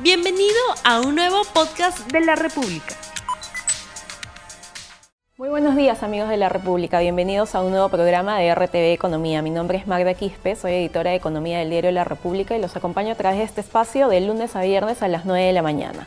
Bienvenido a un nuevo podcast de la República. Muy buenos días amigos de la República, bienvenidos a un nuevo programa de RTV Economía. Mi nombre es Magda Quispe, soy editora de Economía del diario La República y los acompaño a través de este espacio de lunes a viernes a las 9 de la mañana.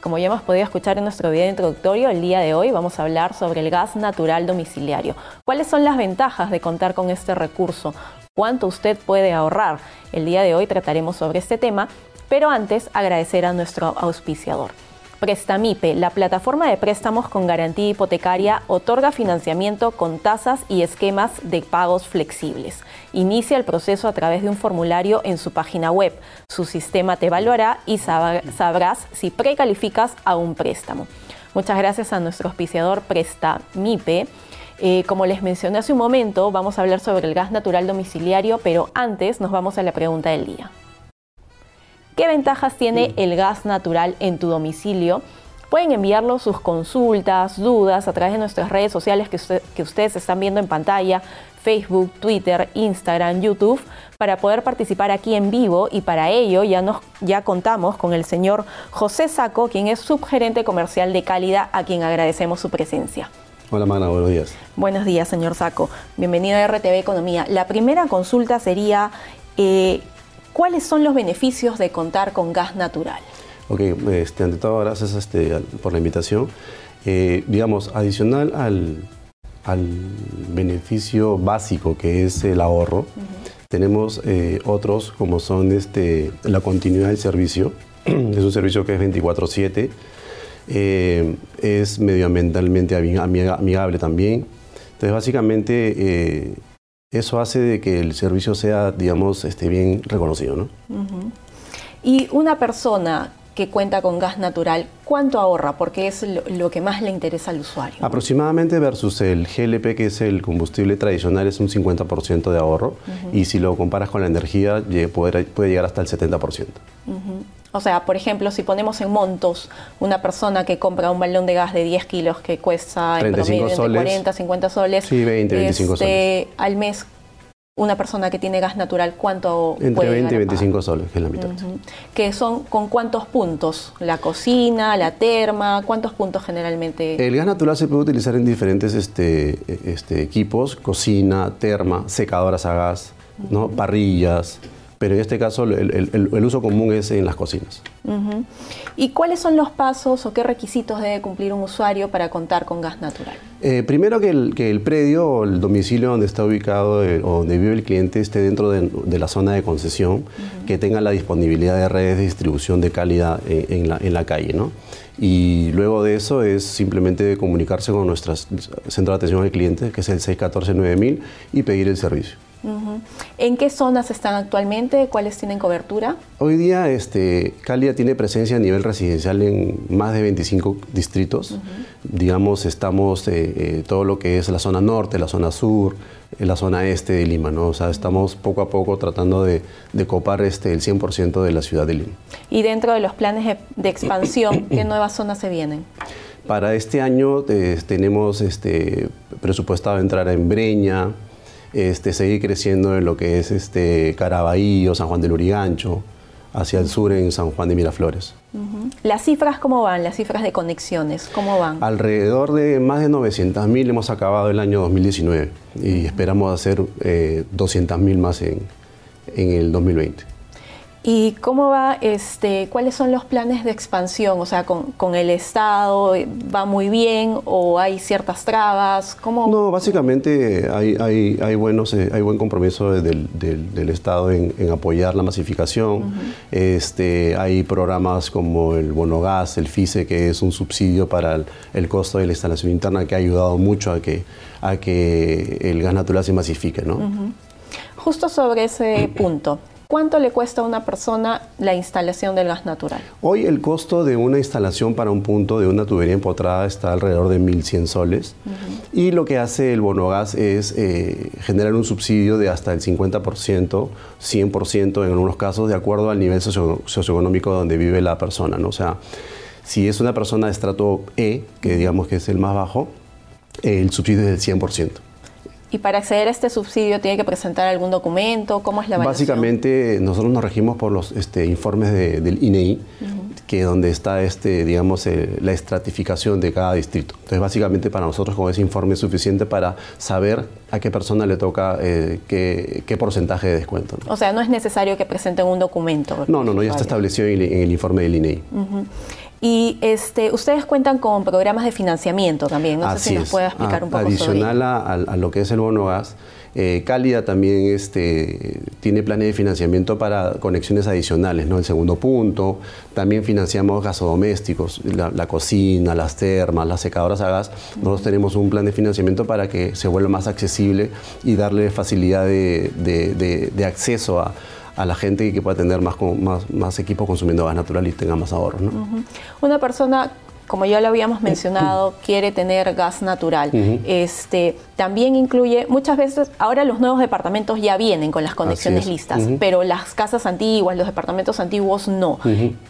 Como ya hemos podido escuchar en nuestro video introductorio, el día de hoy vamos a hablar sobre el gas natural domiciliario. ¿Cuáles son las ventajas de contar con este recurso? ¿Cuánto usted puede ahorrar? El día de hoy trataremos sobre este tema pero antes, agradecer a nuestro auspiciador. Prestamipe, la plataforma de préstamos con garantía hipotecaria, otorga financiamiento con tasas y esquemas de pagos flexibles. Inicia el proceso a través de un formulario en su página web. Su sistema te evaluará y sabrás si precalificas a un préstamo. Muchas gracias a nuestro auspiciador Prestamipe. Eh, como les mencioné hace un momento, vamos a hablar sobre el gas natural domiciliario, pero antes nos vamos a la pregunta del día. ¿Qué ventajas tiene el gas natural en tu domicilio? Pueden enviarlo sus consultas, dudas a través de nuestras redes sociales que, ustedes están viendo en pantalla, Facebook, Twitter, Instagram, YouTube, para poder participar aquí en vivo y para ello ya, nos, ya contamos con el señor José Saco, quien es subgerente comercial de Cálida, a quien agradecemos su presencia. Hola Mana, buenos días. Buenos días, señor Saco. Bienvenido a RTV Economía. La primera consulta sería, eh, ¿Cuáles son los beneficios de contar con gas natural? Ok, este, ante todo, gracias este, por la invitación. Eh, digamos, adicional al, beneficio básico que es el ahorro, tenemos eh, otros como son este, la continuidad del servicio. es un servicio que es 24/7, eh, es medioambientalmente amigable también. Entonces, básicamente eso hace de que el servicio sea, digamos, esté bien reconocido, ¿no? Y una persona que cuenta con gas natural, ¿cuánto ahorra? Porque es lo, que más le interesa al usuario. Aproximadamente versus el GLP, que es el combustible tradicional, es un 50% de ahorro. Y si lo comparas con la energía, puede, puede llegar hasta el 70%. O sea, por ejemplo, si ponemos en montos una persona que compra un balón de gas de 10 kilos que cuesta en promedio entre 40, 50 soles, sí, 20, 25 este, soles. al mes, una persona que tiene gas natural, ¿cuánto Entre 20 y 25 soles, que es la mitad. Que son con cuántos puntos? La cocina, la terma, ¿cuántos puntos generalmente? El gas natural se puede utilizar en diferentes este, este, equipos, cocina, terma, secadoras a gas, ¿no? parrillas pero en este caso el, uso común es en las cocinas. ¿Y cuáles son los pasos o qué requisitos debe cumplir un usuario para contar con gas natural? Eh, primero que el, predio o el domicilio donde está ubicado eh, o donde vive el cliente esté dentro de, la zona de concesión, que tenga la disponibilidad de redes de distribución de calidad en, la, calle. ¿no? Y luego de eso es simplemente comunicarse con nuestro centro de atención al cliente, que es el 614-9000, y pedir el servicio. ¿En qué zonas están actualmente? ¿Cuáles tienen cobertura? Hoy día este, Calia tiene presencia a nivel residencial en más de 25 distritos. Digamos, estamos eh, eh, todo lo que es la zona norte, la zona sur, eh, la zona este de Lima. ¿no? O sea, estamos poco a poco tratando de, copar este, el 100% de la ciudad de Lima. Y dentro de los planes de, expansión, ¿qué nuevas zonas se vienen? Para este año tenemos este, presupuestado entrar en Breña, este, seguir creciendo en lo que es este, Caraballo, San Juan del Urigancho, hacia el sur en San Juan de Miraflores. ¿Las cifras cómo van? ¿Las cifras de conexiones cómo van? Alrededor de más de 900.000 hemos acabado el año 2019 y esperamos hacer eh, 200.000 más en, en el 2020. ¿Y cómo va, este, cuáles son los planes de expansión? O sea, con, el Estado, ¿va muy bien o hay ciertas trabas? ¿Cómo? No, básicamente hay, hay, hay buenos, eh, hay buen compromiso del, del, Estado en, apoyar la masificación. este, hay programas como el Bono Gas, el FICE, que es un subsidio para el, costo de la instalación interna que ha ayudado mucho a que, a que el gas natural se masifique. ¿no? Justo sobre ese punto. ¿Cuánto le cuesta a una persona la instalación del gas natural? Hoy el costo de una instalación para un punto de una tubería empotrada está alrededor de 1.100 soles. Y lo que hace el bono gas es eh, generar un subsidio de hasta el 50%, 100% en algunos casos, de acuerdo al nivel socioeconómico donde vive la persona. ¿no? O sea, si es una persona de estrato E, que digamos que es el más bajo, el subsidio es del 100%. ¿Y para acceder a este subsidio tiene que presentar algún documento? ¿Cómo es la evaluación? Básicamente nosotros nos regimos por los este, informes del INEI, que donde está este, digamos, eh, la estratificación de cada distrito. Entonces, básicamente para nosotros con ese informe es suficiente para saber a qué persona le toca eh, qué, porcentaje de descuento. O sea, no es necesario que presenten un documento. No, no, no, ya está establecido en el, informe del INEI. Y este, ustedes cuentan con programas de financiamiento también. No sé si nos puede explicar un poco Adicional sobre a, a, lo que es el bono gas, eh, Cálida también este, tiene planes de financiamiento para conexiones adicionales, ¿no? El segundo punto. También financiamos gasodomésticos, la, la cocina, las termas, las secadoras a gas. Nosotros tenemos un plan de financiamiento para que se vuelva más accesible y darle facilidad de acceso a a la gente que pueda tener más, más, más equipos consumiendo gas natural y tenga más ahorros. ¿no? Una persona como ya lo habíamos mencionado, quiere tener gas natural. este, también incluye, muchas veces, ahora los nuevos departamentos ya vienen con las conexiones listas, pero las casas antiguas, los departamentos antiguos no.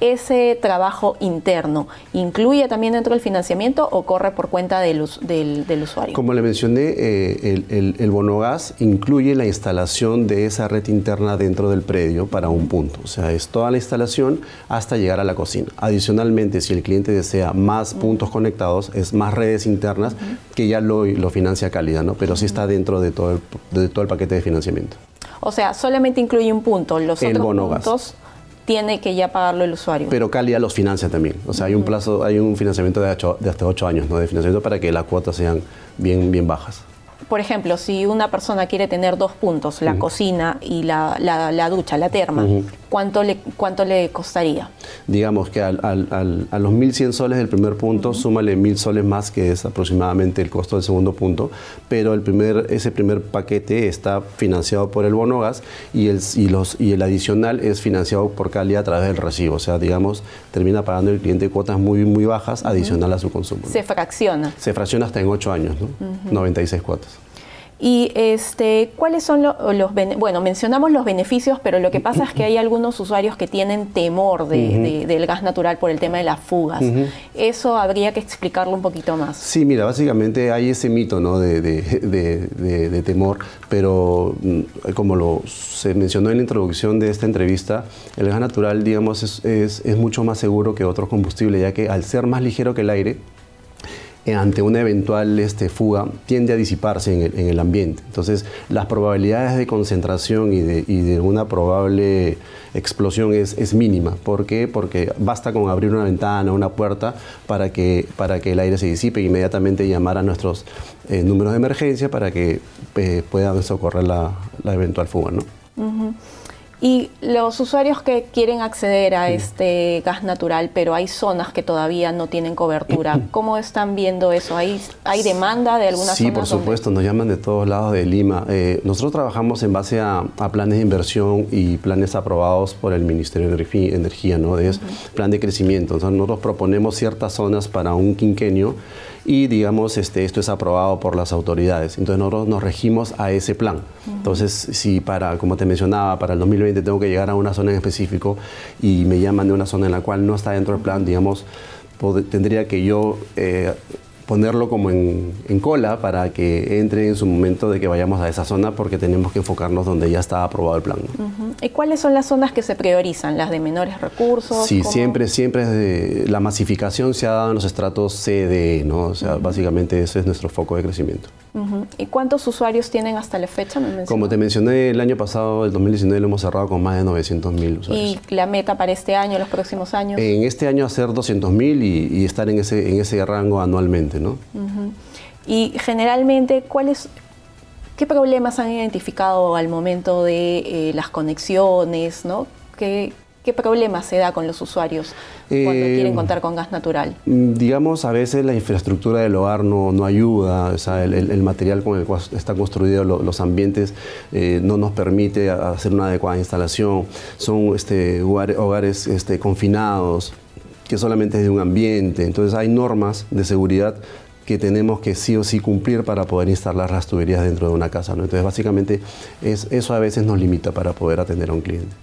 ¿Ese trabajo interno incluye también dentro del financiamiento o corre por cuenta del, del, usuario? Como le mencioné, eh, el, el, bono gas incluye la instalación de esa red interna dentro del predio para un punto. O sea, es toda la instalación hasta llegar a la cocina. Adicionalmente, si el cliente desea más puntos conectados, es más redes internas que ya lo, lo financia Cálida, ¿no? Pero sí está dentro de todo, el, de todo el paquete de financiamiento. O sea, solamente incluye un punto, los otros puntos tiene que ya pagarlo el usuario. Pero Cálida los financia también. O sea, hay un plazo, hay un financiamiento de, de hasta 8 años, ¿no? De financiamiento para que las cuotas sean bien, bien bajas por ejemplo, si una persona quiere tener dos puntos, la cocina y la, la, ducha, la terma, ¿cuánto, le, ¿cuánto le costaría? Digamos que al, al, a los 1.100 soles del primer punto, súmale 1.000 soles más, que es aproximadamente el costo del segundo punto, pero el primer, ese primer paquete está financiado por el bono gas y el, y los, y el adicional es financiado por Cali a través del recibo. O sea, digamos, termina pagando el cliente cuotas muy, muy bajas adicional a su consumo. Se fracciona. Se fracciona hasta en 8 años, ¿no? 96 cuotas. Y este, ¿cuáles son los, bueno, mencionamos los beneficios, pero lo que pasa es que hay algunos usuarios que tienen temor del gas natural por el tema de las fugas. Eso habría que explicarlo un poquito más. Sí, mira, básicamente hay ese mito ¿no? de, temor, pero mm, como lo se mencionó en la introducción de esta entrevista, el gas natural, digamos, es, es, es mucho más seguro que otros combustibles, ya que al ser más ligero que el aire, ante una eventual este, fuga tiende a disiparse en el, ambiente. Entonces, las probabilidades de concentración y de, una probable explosión es, mínima. ¿Por qué? Porque basta con abrir una ventana, una puerta, para que, para que el aire se disipe e inmediatamente llamar a nuestros eh, números de emergencia para que eh, puedan socorrer la, eventual fuga. ¿no? Y los usuarios que quieren acceder a este gas natural, pero hay zonas que todavía no tienen cobertura, ¿cómo están viendo eso? ¿Hay, hay demanda de algunas sí, zonas? Sí, por supuesto, nos llaman de todos lados de Lima. Eh, nosotros trabajamos en base a, planes de inversión y planes aprobados por el Ministerio de Energía, ¿no? Es plan de crecimiento. Entonces, nosotros proponemos ciertas zonas para un quinquenio y digamos este, esto es aprobado por las autoridades. Entonces nosotros nos regimos a ese plan. Entonces si para, como te mencionaba, para el 2020 tengo que llegar a una zona en específico y me llaman de una zona en la cual no está dentro del plan, digamos, tendría que yo eh, ponerlo como en, cola para que entre en su momento de que vayamos a esa zona porque tenemos que enfocarnos donde ya está aprobado el plan. ¿Y cuáles son las zonas que se priorizan? ¿Las de menores recursos? Sí, siempre, siempre la masificación se ha dado en los estratos C, ¿no? O sea, básicamente ese es nuestro foco de crecimiento. ¿Y cuántos usuarios tienen hasta la fecha? Como te mencioné, el año pasado, el 2019, lo hemos cerrado con más de 900 mil usuarios. ¿Y la meta para este año, los próximos años? En este año hacer 200 mil y, estar en ese, en ese rango anualmente, ¿no? Y generalmente, ¿cuáles, ¿qué problemas han identificado al momento de eh, las conexiones, ¿no? ¿Qué, ¿Qué problemas se da con los usuarios cuando eh, quieren contar con gas natural? Mm, digamos, a veces la infraestructura del hogar no, no ayuda, o sea, el, material con el cual están construidos los ambientes eh, no nos permite hacer una adecuada instalación, son este, hogares, este, confinados, que solamente es de un ambiente, entonces hay normas de seguridad que tenemos que sí o sí cumplir para poder instalar las tuberías dentro de una casa. Entonces, básicamente, es, eso a veces nos limita para poder atender a un cliente.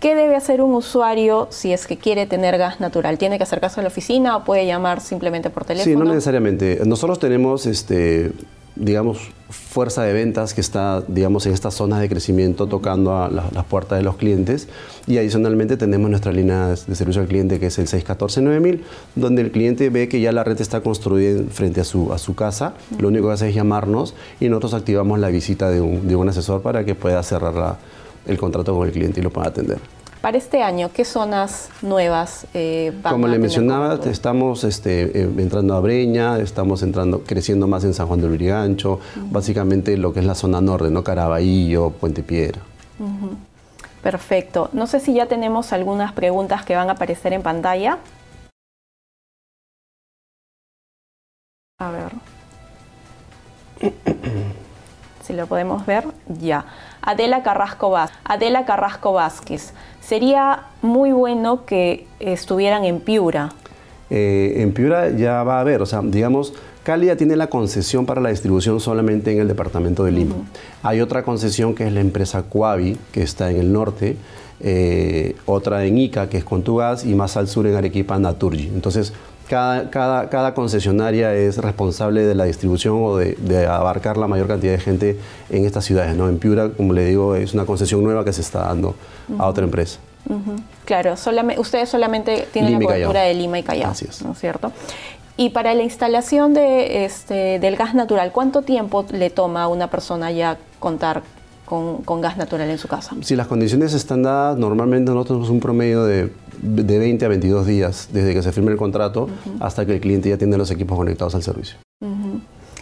¿Qué debe hacer un usuario si es que quiere tener gas natural? ¿Tiene que acercarse a la oficina o puede llamar simplemente por teléfono? Sí, no necesariamente. Nosotros tenemos este, digamos, fuerza de ventas que está, digamos, en estas zonas de crecimiento tocando a las puertas de los clientes. Y adicionalmente tenemos nuestra línea de servicio al cliente que es el 614-9000, donde el cliente ve que ya la red está construida frente a su, a su casa. Lo único que hace es llamarnos y nosotros activamos la visita de un, de un asesor para que pueda cerrar el contrato con el cliente y lo pueda atender. Para este año, ¿qué zonas nuevas eh, van Como le mencionaba, estamos este, eh, entrando a Breña, estamos entrando, creciendo más en San Juan del Urigancho, básicamente lo que es la zona norte, ¿no? Caraballo, Puente Piedra. Perfecto. No sé si ya tenemos algunas preguntas que van a aparecer en pantalla. Si lo podemos ver, ya. Adela Carrasco, Vázquez. Adela Carrasco Vázquez. Sería muy bueno que estuvieran en Piura. Eh, en Piura ya va a haber, o sea, digamos, Cali ya tiene la concesión para la distribución solamente en el departamento de Lima. Hay otra concesión que es la empresa Cuavi, que está en el norte, eh, otra en Ica, que es Contugas, y más al sur en Arequipa, Naturgi. Entonces, cada, cada, cada, concesionaria es responsable de la distribución o de, abarcar la mayor cantidad de gente en estas ciudades. ¿no? En Piura, como le digo, es una concesión nueva que se está dando a otra empresa. Claro, solamente, ustedes solamente tienen la cobertura de Lima y Callao, ¿no es cierto? Y para la instalación de, este, del gas natural, ¿cuánto tiempo le toma a una persona ya contar con, gas natural en su casa? Si las condiciones están dadas, normalmente nosotros tenemos un promedio de, de 20 a 22 días desde que se firme el contrato hasta que el cliente ya tiene los equipos conectados al servicio.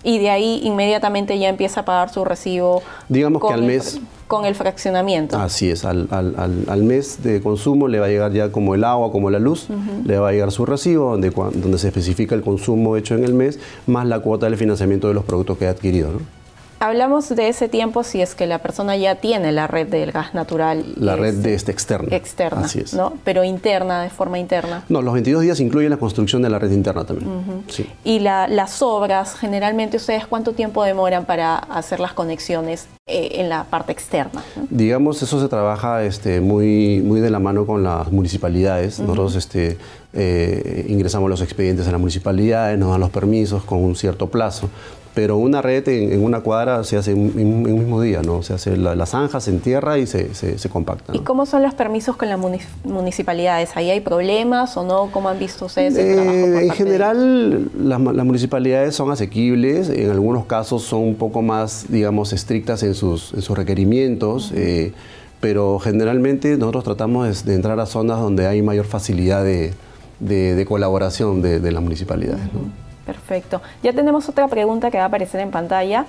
Y de ahí inmediatamente ya empieza a pagar su recibo. Digamos que al mes. con el fraccionamiento. Así es, al, al, al, mes de consumo le va a llegar ya como el agua, como la luz, le va a llegar su recibo, donde, donde se especifica el consumo hecho en el mes, más la cuota del financiamiento de los productos que ha adquirido. ¿no? Hablamos de ese tiempo si es que la persona ya tiene la red del gas natural. La red de este externa. Externa, Así es. ¿no? Pero interna, de forma interna. No, los 22 días incluyen la construcción de la red interna también. sí. Y las obras, generalmente ustedes cuánto tiempo demoran para hacer las conexiones eh, en la parte externa? Digamos, eso se trabaja este, muy, muy de la mano con las municipalidades. Nosotros este, eh, ingresamos los expedientes a las municipalidades, nos dan los permisos con un cierto plazo pero una red en, una cuadra se hace en, un mismo día, ¿no? Se hace la, zanja, se entierra y se, se, compacta. ¿Y cómo son los permisos con las municipalidades? ¿Ahí hay problemas o no? ¿Cómo han visto ustedes el trabajo En general, las, municipalidades son asequibles, en algunos casos son un poco más, digamos, estrictas en sus, sus requerimientos. Eh, pero generalmente nosotros tratamos de, entrar a zonas donde hay mayor facilidad de, de, colaboración de, las municipalidades. ¿no? Perfecto. Ya tenemos otra pregunta que va a aparecer en pantalla.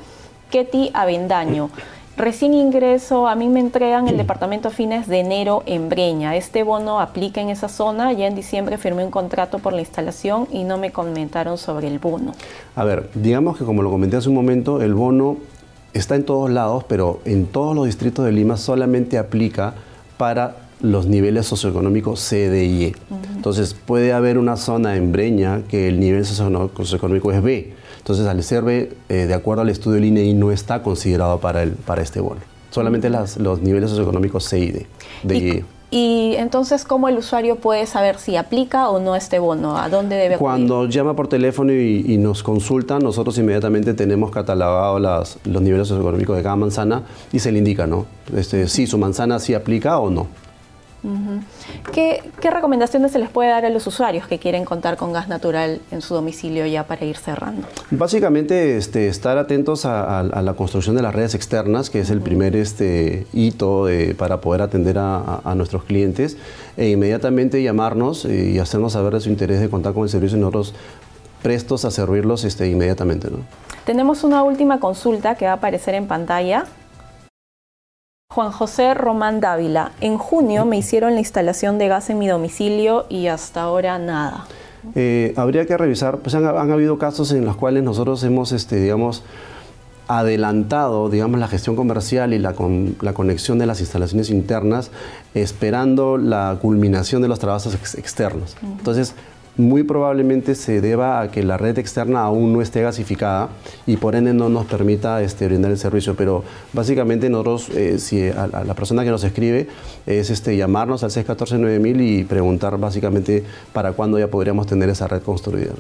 Ketty Avendaño. Recién ingreso, a mí me entregan el departamento fines de enero en Breña. Este bono aplica en esa zona. Ya en diciembre firmé un contrato por la instalación y no me comentaron sobre el bono. A ver, digamos que como lo comenté hace un momento, el bono está en todos lados, pero en todos los distritos de Lima solamente aplica para los niveles socioeconómicos C, D y E. Entonces puede haber una zona en Breña que el nivel socioeconómico es B. Entonces al ser B, eh, de acuerdo al estudio del INEI, no está considerado para, el, para este bono. Solamente los niveles socioeconómicos C y D. y, e. y, entonces, ¿cómo el usuario puede saber si aplica o no este bono? ¿A dónde debe Cuando llama por teléfono y, nos consulta, nosotros inmediatamente tenemos catalogados los niveles socioeconómicos de cada manzana y se le indica, ¿no? Este, si su manzana sí aplica o no. ¿Qué, recomendaciones se les puede dar a los usuarios que quieren contar con gas natural en su domicilio ya para ir cerrando? Básicamente este, estar atentos a, la construcción de las redes externas, que es el primer este, hito para poder atender a, nuestros clientes, e inmediatamente llamarnos y hacernos saber de su interés de contar con el servicio y nosotros prestos a servirlos este, inmediatamente. Tenemos una última consulta que va a aparecer en pantalla Juan José Román Dávila, en junio me hicieron la instalación de gas en mi domicilio y hasta ahora nada. Eh, habría que revisar, pues han, habido casos en los cuales nosotros hemos, este, digamos, adelantado, digamos, la gestión comercial y la, la conexión de las instalaciones internas, esperando la culminación de los trabajos externos. Entonces, muy probablemente se deba a que la red externa aún no esté gasificada y por ende no nos permita este, brindar el servicio. Pero básicamente nosotros, eh, si a, la persona que nos escribe, es este, llamarnos al 614-9000 y preguntar básicamente para cuándo ya podríamos tener esa red construida.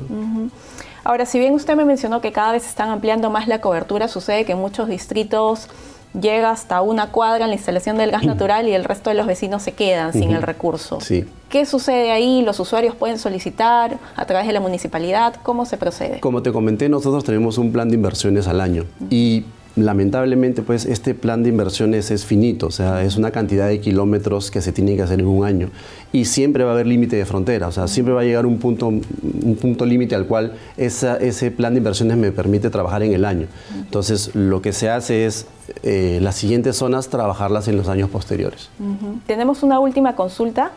Ahora, si bien usted me mencionó que cada vez están ampliando más la cobertura, sucede que muchos distritos llega hasta una cuadra en la instalación del gas natural y el resto de los vecinos se quedan sin el recurso. Sí. ¿Qué sucede ahí? ¿Los usuarios pueden solicitar a través de la municipalidad? ¿Cómo se procede? Como te comenté, nosotros tenemos un plan de inversiones al año y lamentablemente pues este plan de inversiones es finito, o sea, es una cantidad de kilómetros que se tienen que hacer en un año y siempre va a haber límite de frontera, o sea, siempre va a llegar un punto, un punto límite al cual ese plan de inversiones me permite trabajar en el año. Entonces, lo que se hace es eh, las siguientes zonas trabajarlas en los años posteriores. Tenemos una última consulta.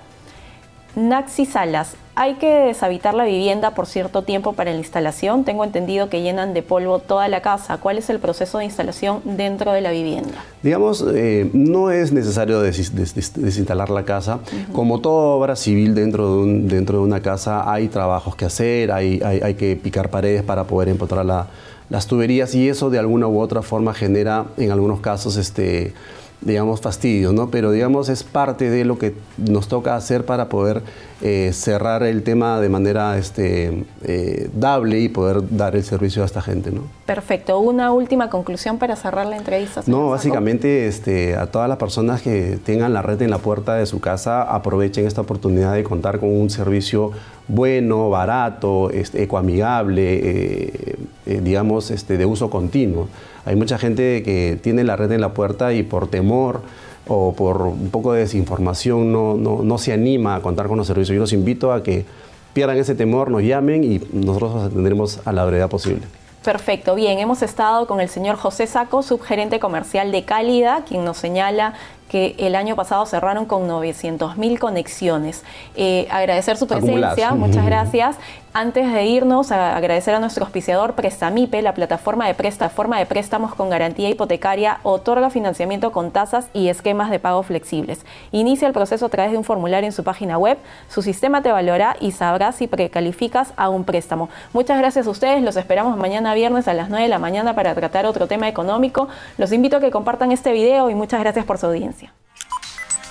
Naxi Salas, ¿hay que deshabitar la vivienda por cierto tiempo para la instalación? Tengo entendido que llenan de polvo toda la casa. ¿Cuál es el proceso de instalación dentro de la vivienda? Digamos, eh, no es necesario desinstalar la casa. Como toda obra civil dentro de, un, dentro de una casa hay trabajos que hacer, hay, hay, que picar paredes para poder empotrar las tuberías y eso de alguna u otra forma genera en algunos casos este digamos, fastidio, ¿no? Pero, digamos, es parte de lo que nos toca hacer para poder eh, cerrar el tema de manera este, eh, dable y poder dar el servicio a esta gente, ¿no? Perfecto. ¿Una última conclusión para cerrar la entrevista? No, básicamente este, a todas las personas que tengan la red en la puerta de su casa, aprovechen esta oportunidad de contar con un servicio bueno, barato, este, ecoamigable, eh, digamos, este, de uso continuo. Hay mucha gente que tiene la red en la puerta y por temor o por un poco de desinformación no, no, se anima a contar con los servicios. Yo los invito a que pierdan ese temor, nos llamen y nosotros los atenderemos a la brevedad posible. Perfecto, bien, hemos estado con el señor José Saco, subgerente comercial de Cálida, quien nos señala que el año pasado cerraron con 900 mil conexiones. Eh, agradecer su presencia, muchas gracias. Antes de irnos, a agradecer a nuestro auspiciador Prestamipe, la plataforma de presta, forma de préstamos con garantía hipotecaria, otorga financiamiento con tasas y esquemas de pago flexibles. Inicia el proceso a través de un formulario en su página web. Su sistema te valorará y sabrás si precalificas a un préstamo. Muchas gracias a ustedes. Los esperamos mañana viernes a las 9 de la mañana para tratar otro tema económico. Los invito a que compartan este video y muchas gracias por su audiencia.